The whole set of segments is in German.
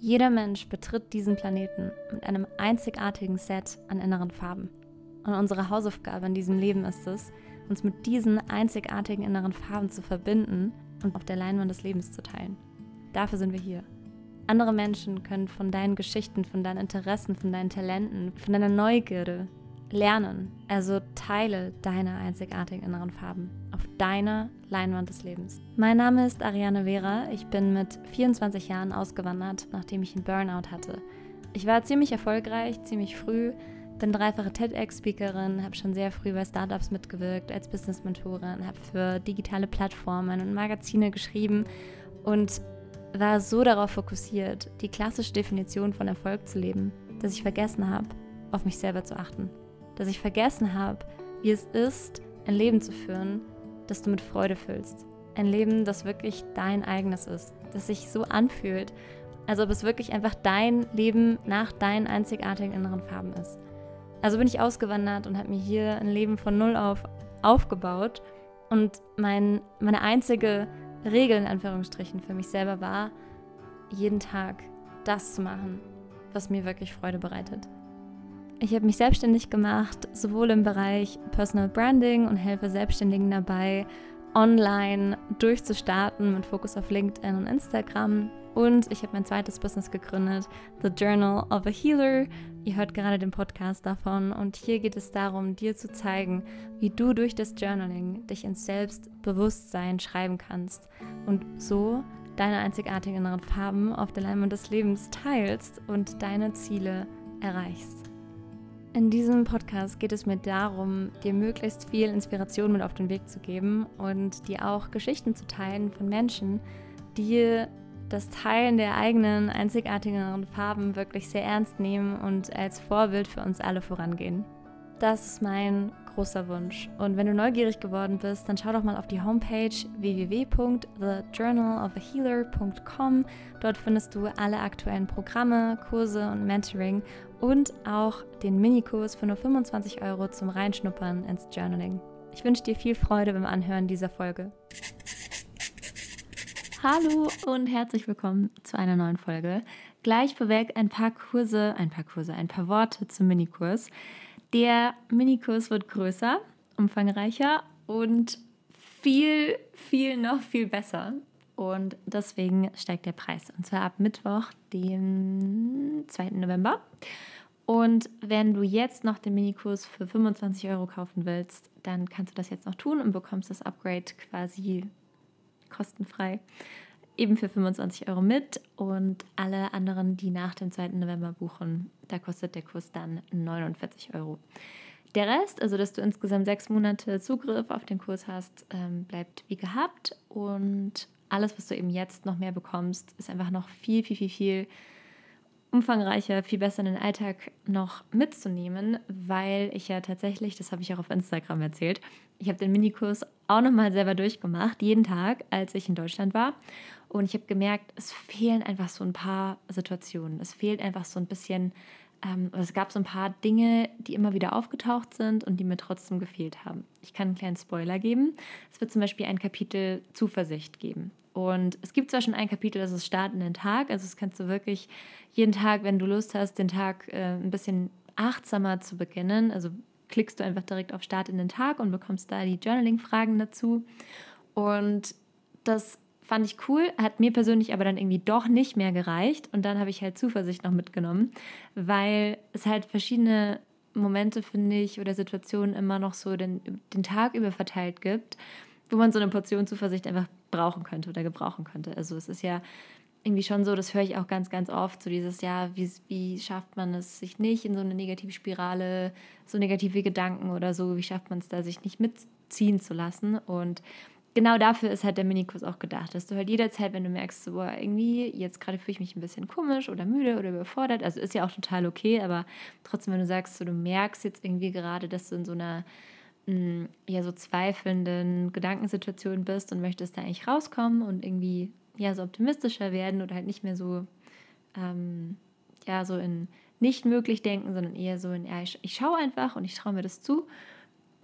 Jeder Mensch betritt diesen Planeten mit einem einzigartigen Set an inneren Farben. Und unsere Hausaufgabe in diesem Leben ist es, uns mit diesen einzigartigen inneren Farben zu verbinden und auf der Leinwand des Lebens zu teilen. Dafür sind wir hier. Andere Menschen können von deinen Geschichten, von deinen Interessen, von deinen Talenten, von deiner Neugierde lernen. Also teile deine einzigartigen inneren Farben auf deiner Leinwand des Lebens. Mein Name ist Ariane Vera. Ich bin mit 24 Jahren ausgewandert, nachdem ich einen Burnout hatte. Ich war ziemlich erfolgreich, ziemlich früh, bin dreifache TEDx-Speakerin, habe schon sehr früh bei Startups mitgewirkt als Business-Mentorin, habe für digitale Plattformen und Magazine geschrieben und war so darauf fokussiert, die klassische Definition von Erfolg zu leben, dass ich vergessen habe, auf mich selber zu achten. Dass ich vergessen habe, wie es ist, ein Leben zu führen, das du mit Freude füllst. Ein Leben, das wirklich dein eigenes ist, das sich so anfühlt, als ob es wirklich einfach dein Leben nach deinen einzigartigen inneren Farben ist. Also bin ich ausgewandert und habe mir hier ein Leben von null auf aufgebaut und mein, meine einzige Regel in Anführungsstrichen für mich selber war, jeden Tag das zu machen, was mir wirklich Freude bereitet. Ich habe mich selbstständig gemacht, sowohl im Bereich Personal Branding und helfe Selbstständigen dabei, online durchzustarten mit Fokus auf LinkedIn und Instagram. Und ich habe mein zweites Business gegründet, The Journal of a Healer. Ihr hört gerade den Podcast davon und hier geht es darum, dir zu zeigen, wie du durch das Journaling dich ins Selbstbewusstsein schreiben kannst und so deine einzigartigen inneren Farben auf der Leinwand des Lebens teilst und deine Ziele erreichst. In diesem Podcast geht es mir darum, dir möglichst viel Inspiration mit auf den Weg zu geben und dir auch Geschichten zu teilen von Menschen, die das Teilen der eigenen einzigartigen Farben wirklich sehr ernst nehmen und als Vorbild für uns alle vorangehen. Das ist mein großer Wunsch. Und wenn du neugierig geworden bist, dann schau doch mal auf die Homepage www.thejournalofahealer.com. Dort findest du alle aktuellen Programme, Kurse und Mentoring und auch den Minikurs für nur 25 Euro zum Reinschnuppern ins Journaling. Ich wünsche dir viel Freude beim Anhören dieser Folge. Hallo und herzlich willkommen zu einer neuen Folge. Gleich vorweg ein paar Kurse, ein paar Kurse, ein paar Worte zum Minikurs. Der Minikurs wird größer, umfangreicher und viel, viel, noch viel besser. Und deswegen steigt der Preis. Und zwar ab Mittwoch, dem 2. November. Und wenn du jetzt noch den Minikurs für 25 Euro kaufen willst, dann kannst du das jetzt noch tun und bekommst das Upgrade quasi kostenfrei eben für 25 Euro mit. Und alle anderen, die nach dem 2. November buchen, da kostet der Kurs dann 49 Euro. Der Rest, also dass du insgesamt sechs Monate Zugriff auf den Kurs hast, ähm, bleibt wie gehabt. Und alles, was du eben jetzt noch mehr bekommst, ist einfach noch viel, viel, viel, viel umfangreicher, viel besser in den Alltag noch mitzunehmen, weil ich ja tatsächlich, das habe ich auch auf Instagram erzählt, ich habe den Minikurs auch nochmal selber durchgemacht, jeden Tag, als ich in Deutschland war. Und ich habe gemerkt, es fehlen einfach so ein paar Situationen. Es fehlt einfach so ein bisschen, ähm, es gab so ein paar Dinge, die immer wieder aufgetaucht sind und die mir trotzdem gefehlt haben. Ich kann einen kleinen Spoiler geben. Es wird zum Beispiel ein Kapitel Zuversicht geben. Und es gibt zwar schon ein Kapitel, das ist Start in den Tag. Also das kannst du wirklich jeden Tag, wenn du Lust hast, den Tag äh, ein bisschen achtsamer zu beginnen. Also klickst du einfach direkt auf Start in den Tag und bekommst da die Journaling-Fragen dazu. Und das fand ich cool, hat mir persönlich aber dann irgendwie doch nicht mehr gereicht. Und dann habe ich halt Zuversicht noch mitgenommen, weil es halt verschiedene Momente, finde ich, oder Situationen immer noch so den, den Tag über verteilt gibt, wo man so eine Portion Zuversicht einfach brauchen könnte oder gebrauchen könnte. Also es ist ja irgendwie schon so, das höre ich auch ganz, ganz oft, so dieses, ja, wie, wie schafft man es, sich nicht in so eine negative Spirale, so negative Gedanken oder so, wie schafft man es da, sich nicht mitziehen zu lassen und genau dafür ist halt der Minikurs auch gedacht, dass du halt jederzeit, wenn du merkst, so, boah, irgendwie, jetzt gerade fühle ich mich ein bisschen komisch oder müde oder überfordert, also ist ja auch total okay, aber trotzdem, wenn du sagst, so, du merkst jetzt irgendwie gerade, dass du in so einer mh, mm, ja so zweifelnden Gedankensituation bist und möchtest da eigentlich rauskommen und irgendwie ja so optimistischer werden oder halt nicht mehr so ähm, ja so in nicht möglich denken, sondern eher so in ja, ich, ich schaue einfach und ich traue mir das zu,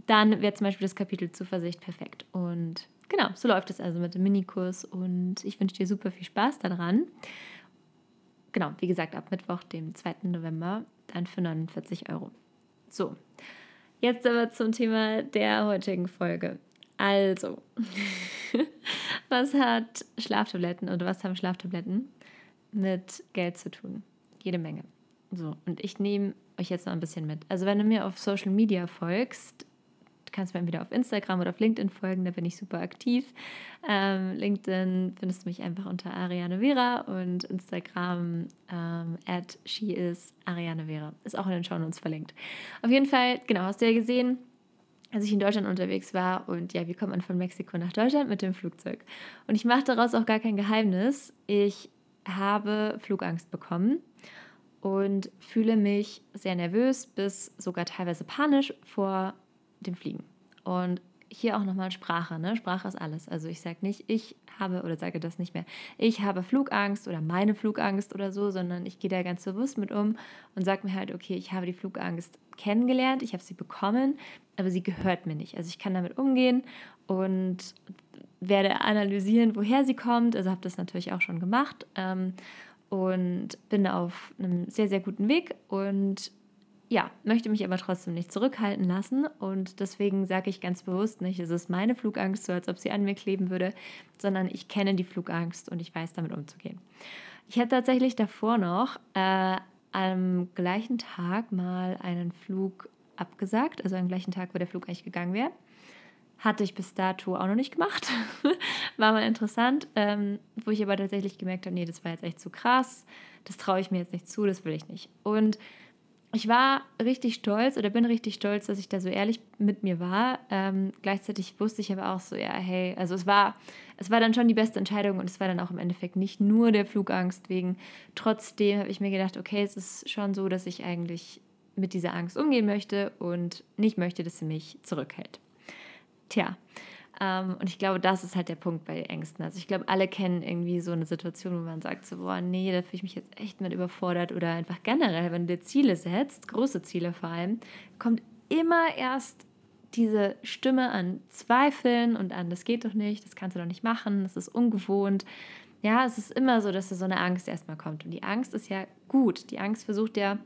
dann wäre zum Beispiel das Kapitel Zuversicht perfekt. Und genau, so läuft es also mit dem Minikurs und ich wünsche dir super viel Spaß daran. genau, wie gesagt, ab Mittwoch, dem 2. November, dann für 49 Euro. So, jetzt aber zum Thema der heutigen Folge. Also, was hat Schlaftabletten oder was haben Schlaftabletten mit Geld zu tun? Jede Menge. So, und ich nehme euch jetzt mal ein bisschen mit. Also, wenn du mir auf Social Media folgst, kannst mir entweder auf Instagram oder auf LinkedIn folgen, da bin ich super aktiv. Ähm, LinkedIn findest du mich einfach unter Ariane Vera und Instagram ähm, at sheis Ariane Vera. Ist auch in den Shownotes verlinkt. Auf jeden Fall, genau, hast du ja gesehen, als ich in Deutschland unterwegs war und ja, wie kommt man von Mexiko nach Deutschland mit dem Flugzeug? Und ich mache daraus auch gar kein Geheimnis. Ich habe Flugangst bekommen und fühle mich sehr nervös bis sogar teilweise panisch vor dem Fliegen. Und hier auch nochmal Sprache. Ne? Sprache ist alles. Also ich sage nicht, ich habe oder sage das nicht mehr, ich habe Flugangst oder meine Flugangst oder so, sondern ich gehe da ganz bewusst mit um und sage mir halt, okay, ich habe die Flugangst kennengelernt, ich habe sie bekommen, aber sie gehört mir nicht. Also ich kann damit umgehen und werde analysieren, woher sie kommt. Also habe das natürlich auch schon gemacht ähm, und bin auf einem sehr, sehr guten Weg und ja, möchte mich aber trotzdem nicht zurückhalten lassen und deswegen sage ich ganz bewusst nicht, es ist meine Flugangst, so als ob sie an mir kleben würde, sondern ich kenne die Flugangst und ich weiß damit umzugehen. Ich habe tatsächlich davor noch äh, am gleichen Tag mal einen Flug abgesagt, also am gleichen Tag, wo der Flug eigentlich gegangen wäre. Hatte ich bis dato auch noch nicht gemacht. war mal interessant, ähm, wo ich aber tatsächlich gemerkt habe, nee, das war jetzt echt zu krass, das traue ich mir jetzt nicht zu, das will ich nicht. Und ich war richtig stolz oder bin richtig stolz, dass ich da so ehrlich mit mir war. Ähm, gleichzeitig wusste ich aber auch so, ja, hey, also es war, es war dann schon die beste Entscheidung und es war dann auch im Endeffekt nicht nur der Flugangst wegen. Trotzdem habe ich mir gedacht, okay, es ist schon so, dass ich eigentlich mit dieser Angst umgehen möchte und nicht möchte, dass sie mich zurückhält. Tja, und ich glaube, das ist halt der Punkt bei Ängsten. Also ich glaube, alle kennen irgendwie so eine Situation, wo man sagt so, boah, nee, da fühle ich mich jetzt echt mit überfordert oder einfach generell, wenn du dir Ziele setzt, große Ziele vor allem, kommt immer erst diese Stimme an Zweifeln und an, das geht doch nicht, das kannst du doch nicht machen, das ist ungewohnt. Ja, es ist immer so, dass da so eine Angst erstmal kommt. Und die Angst ist ja gut. Die Angst versucht ja,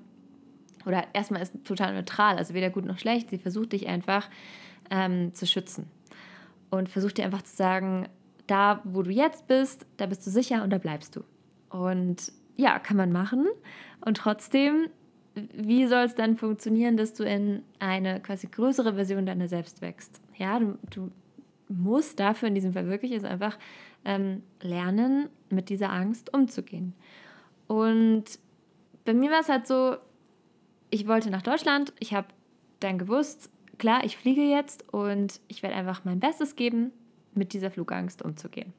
oder erstmal ist total neutral, also weder gut noch schlecht, sie versucht dich einfach ähm, zu schützen und versuch dir einfach zu sagen, da, wo du jetzt bist, da bist du sicher und da bleibst du. Und ja, kann man machen. Und trotzdem, wie soll es dann funktionieren, dass du in eine quasi größere Version deiner selbst wächst? Ja, du, du musst dafür in diesem Fall wirklich also einfach ähm, lernen, mit dieser Angst umzugehen. Und bei mir war es halt so, ich wollte nach Deutschland, ich habe dann gewusst, klar, ich fliege jetzt und ich werde einfach mein Bestes geben, mit dieser Flugangst umzugehen.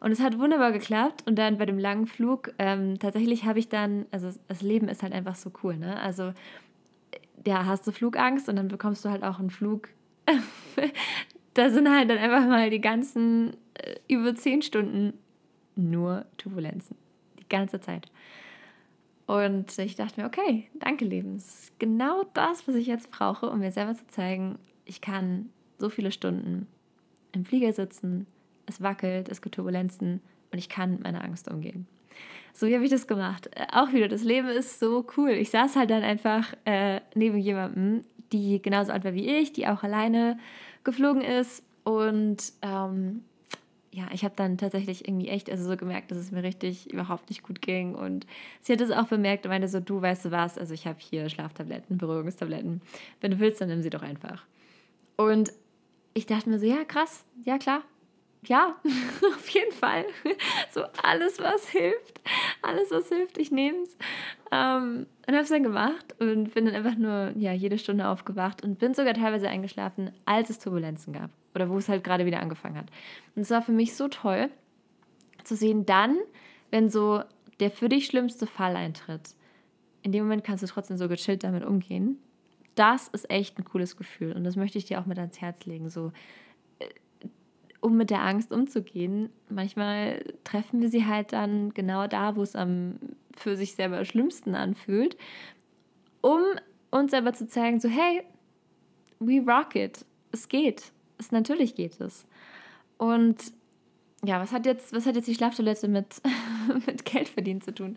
Und es hat wunderbar geklappt. Und dann bei dem langen Flug, ähm, tatsächlich habe ich dann, also das Leben ist halt einfach so cool, ne? Also, ja, hast du Flugangst und dann bekommst du halt auch einen Flug. da sind halt dann einfach mal die ganzen äh, über zehn Stunden nur Turbulenzen. Die ganze Zeit. Und ich dachte mir, okay, danke Leben. Das ist genau das, was ich jetzt brauche, um mir selber zu zeigen, ich kann so viele Stunden im Flieger sitzen, es wackelt, es gibt Turbulenzen und ich kann mit meiner Angst umgehen. So wie habe ich das gemacht. Äh, auch wieder, das Leben ist so cool. Ich saß halt dann einfach äh, neben jemandem, die genauso alt war wie ich, die auch alleine geflogen ist und ähm, ja, ich habe dann tatsächlich irgendwie echt also so gemerkt, dass es mir richtig überhaupt nicht gut ging. Und sie hat es auch bemerkt und meinte so, du weißt du was, also ich habe hier Schlaftabletten, Beruhigungstabletten. Wenn du willst, dann nimm sie doch einfach. Und ich dachte mir so, ja, krass, ja klar. Ja, auf jeden Fall. So alles, was hilft. Alles, was hilft, ich nehme es. Ähm, und habe es dann gemacht und bin dann einfach nur ja, jede Stunde aufgewacht und bin sogar teilweise eingeschlafen, als es Turbulenzen gab oder wo es halt gerade wieder angefangen hat. Und es war für mich so toll zu sehen, dann, wenn so der für dich schlimmste Fall eintritt, in dem Moment kannst du trotzdem so gechillt damit umgehen. Das ist echt ein cooles Gefühl und das möchte ich dir auch mit ans Herz legen. So, um mit der Angst umzugehen. Manchmal treffen wir sie halt dann genau da, wo es am für sich selber schlimmsten anfühlt, um uns selber zu zeigen, so hey, we rock it, es geht es, natürlich geht es. Und ja, was hat jetzt, was hat jetzt die Schlaftoilette mit, mit Geld verdienen zu tun?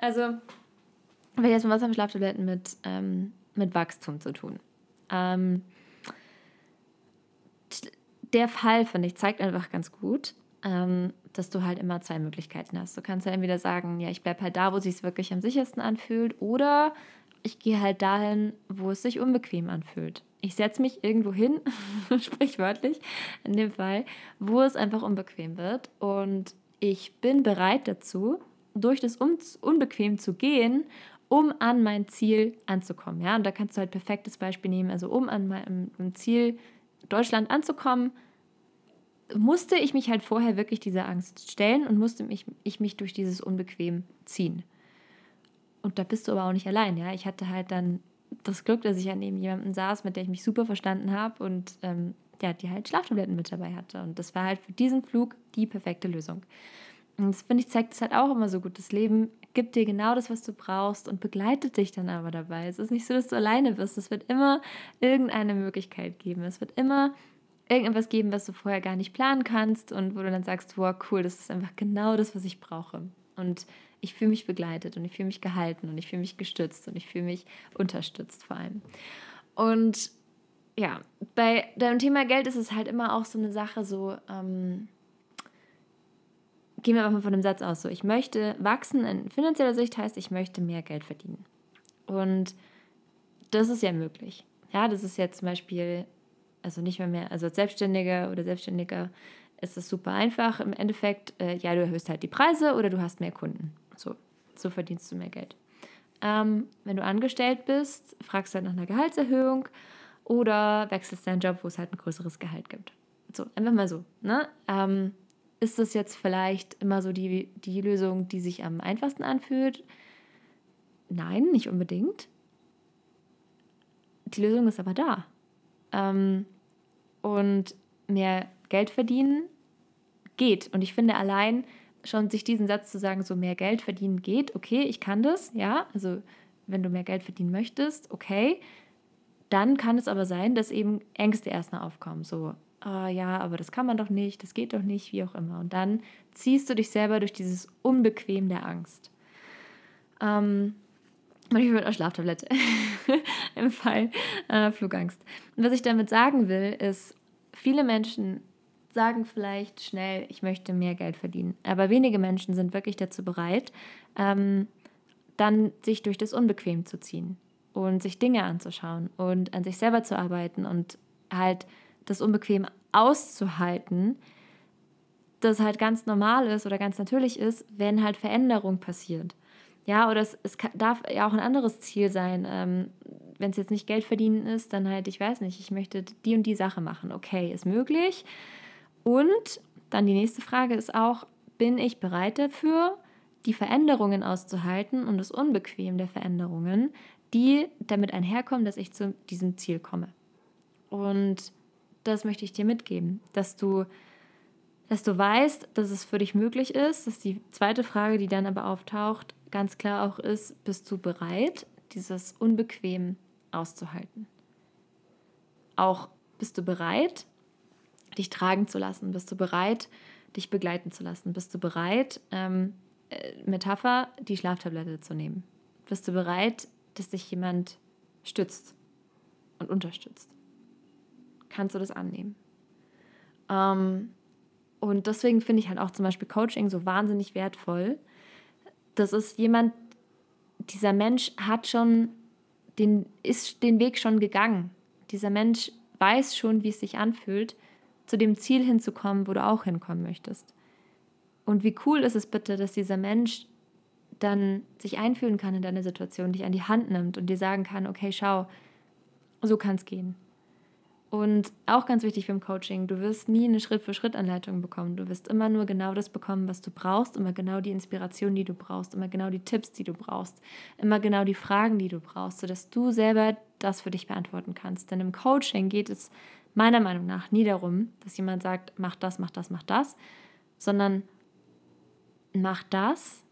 Also, jetzt was haben Schlaftabletten mit, ähm, mit Wachstum zu tun. Ähm, der Fall, finde ich, zeigt einfach ganz gut, ähm, dass du halt immer zwei Möglichkeiten hast. Du kannst ja entweder sagen, ja, ich bleibe halt da, wo es sich wirklich am sichersten anfühlt, oder ich gehe halt dahin, wo es sich unbequem anfühlt. Ich setze mich irgendwo hin, sprichwörtlich in dem Fall, wo es einfach unbequem wird. Und ich bin bereit dazu, durch das Unbequem zu gehen, um an mein Ziel anzukommen. Ja, und da kannst du halt perfektes Beispiel nehmen. Also um an meinem Ziel Deutschland anzukommen, musste ich mich halt vorher wirklich dieser Angst stellen und musste mich, ich mich durch dieses Unbequem ziehen. Und da bist du aber auch nicht allein, ja. Ich hatte halt dann das Glück, dass ich ja neben jemandem saß, mit der ich mich super verstanden habe und ähm, ja, die halt Schlaftabletten mit dabei hatte. Und das war halt für diesen Flug die perfekte Lösung. Und das finde ich, zeigt es halt auch immer so gut. Das Leben gibt dir genau das, was du brauchst und begleitet dich dann aber dabei. Es ist nicht so, dass du alleine bist. Es wird immer irgendeine Möglichkeit geben. Es wird immer irgendetwas geben, was du vorher gar nicht planen kannst und wo du dann sagst, wow, cool, das ist einfach genau das, was ich brauche. Und ich fühle mich begleitet und ich fühle mich gehalten und ich fühle mich gestützt und ich fühle mich unterstützt vor allem. Und ja, bei dem Thema Geld ist es halt immer auch so eine Sache, so, ähm, gehen wir mal von dem Satz aus, so, ich möchte wachsen in finanzieller Sicht heißt, ich möchte mehr Geld verdienen. Und das ist ja möglich. Ja, das ist ja zum Beispiel, also nicht mehr mehr, also als Selbstständiger oder Selbstständiger ist es super einfach. Im Endeffekt, äh, ja, du erhöhst halt die Preise oder du hast mehr Kunden. So, so verdienst du mehr Geld. Ähm, wenn du angestellt bist, fragst du halt nach einer Gehaltserhöhung oder wechselst deinen Job, wo es halt ein größeres Gehalt gibt. So, einfach mal so. Ne? Ähm, ist das jetzt vielleicht immer so die, die Lösung, die sich am einfachsten anfühlt? Nein, nicht unbedingt. Die Lösung ist aber da. Ähm, und mehr Geld verdienen geht. Und ich finde allein schon sich diesen Satz zu sagen, so mehr Geld verdienen geht, okay, ich kann das, ja, also wenn du mehr Geld verdienen möchtest, okay, dann kann es aber sein, dass eben Ängste erstmal aufkommen, so, ah ja, aber das kann man doch nicht, das geht doch nicht, wie auch immer. Und dann ziehst du dich selber durch dieses Unbequem der Angst. Ähm, manchmal mit einer Schlaftablette im Fall äh, Flugangst. Und was ich damit sagen will, ist, viele Menschen sagen vielleicht schnell, ich möchte mehr Geld verdienen. Aber wenige Menschen sind wirklich dazu bereit, ähm, dann sich durch das Unbequem zu ziehen und sich Dinge anzuschauen und an sich selber zu arbeiten und halt das Unbequem auszuhalten, das halt ganz normal ist oder ganz natürlich ist, wenn halt Veränderung passiert. Ja, oder es, es darf ja auch ein anderes Ziel sein. Ähm, wenn es jetzt nicht Geld verdienen ist, dann halt, ich weiß nicht, ich möchte die und die Sache machen. Okay, ist möglich. Und dann die nächste Frage ist auch, bin ich bereit dafür, die Veränderungen auszuhalten und das Unbequem der Veränderungen, die damit einherkommen, dass ich zu diesem Ziel komme. Und das möchte ich dir mitgeben, dass du, dass du weißt, dass es für dich möglich ist. Dass die zweite Frage, die dann aber auftaucht, ganz klar auch ist, bist du bereit, dieses Unbequem auszuhalten? Auch bist du bereit, dich tragen zu lassen? Bist du bereit, dich begleiten zu lassen? Bist du bereit, ähm, äh, Metapher, die Schlaftablette zu nehmen? Bist du bereit, dass dich jemand stützt und unterstützt? Kannst du das annehmen? Ähm, und deswegen finde ich halt auch zum Beispiel Coaching so wahnsinnig wertvoll. Das ist jemand, dieser Mensch hat schon den, ist den Weg schon gegangen. Dieser Mensch weiß schon, wie es sich anfühlt, zu dem Ziel hinzukommen, wo du auch hinkommen möchtest. Und wie cool ist es bitte, dass dieser Mensch dann sich einfühlen kann in deine Situation, dich an die Hand nimmt und dir sagen kann, okay, schau, so kann es gehen. Und auch ganz wichtig beim Coaching, du wirst nie eine Schritt-für-Schritt-Anleitung bekommen. Du wirst immer nur genau das bekommen, was du brauchst, immer genau die Inspiration, die du brauchst, immer genau die Tipps, die du brauchst, immer genau die Fragen, die du brauchst, sodass du selber das für dich beantworten kannst. Denn im Coaching geht es meiner Meinung nach nie darum, dass jemand sagt, mach das, mach das, mach das, sondern mach das,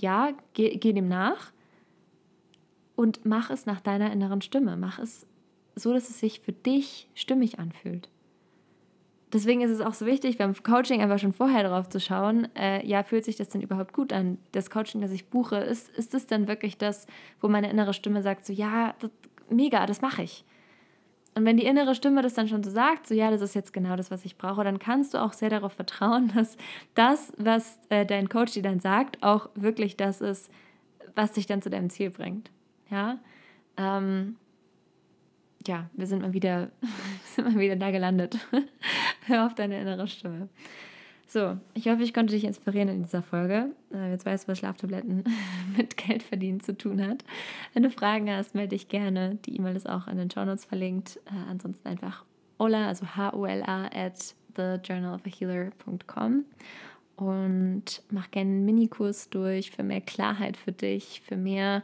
ja, geh, geh dem nach und mach es nach deiner inneren Stimme. Mach es so, dass es sich für dich stimmig anfühlt. deswegen ist es auch so wichtig, beim Coaching einfach schon vorher drauf zu schauen, äh, ja, fühlt sich das denn überhaupt gut an? Das Coaching, das ich buche, ist, ist das denn wirklich das, wo meine innere Stimme sagt, so, ja, das, mega, das mache ich. Und wenn die innere Stimme das dann schon so sagt, so ja, das ist jetzt genau das, was ich brauche, dann kannst du auch sehr darauf vertrauen, dass das, was äh, dein Coach dir dann sagt, auch wirklich das ist, was dich dann zu deinem Ziel bringt. Ja, ähm, ja, wir sind mal wieder, sind mal wieder da gelandet. Hör auf deine innere Stimme. So, ich hoffe, ich konnte dich inspirieren in dieser Folge. Äh, jetzt weißt du, was Schlaftabletten mit Geld verdienen zu tun hat. Wenn du Fragen hast, melde dich gerne. Die E-Mail ist auch in den Show Notes verlinkt. Äh, ansonsten einfach Ola, also H-O-L-A at thejournalofahealer.com und mach gerne einen Minikurs durch für mehr Klarheit für dich, für mehr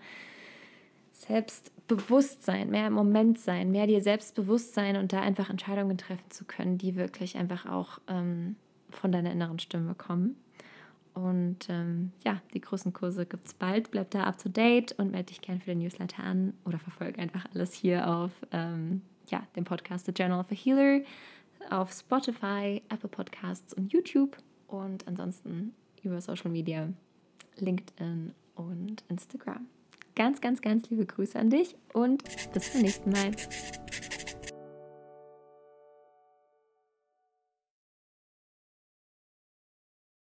Selbstbewusstsein, mehr im Moment sein, mehr dir Selbstbewusstsein und da einfach Entscheidungen treffen zu können, die wirklich einfach auch ähm, von deiner inneren Stimme kommen. Und ähm, ja, die großen Kurse gibt es bald. Bleib da up to date und melde dich gerne für den Newsletter an oder verfolge einfach alles hier auf ähm, ja, dem Podcast The Journal of a Healer, auf Spotify, Apple Podcasts und YouTube und ansonsten über Social Media, LinkedIn und Instagram. Ganz, ganz, ganz liebe Grüße an dich und bis zum nächsten Mal.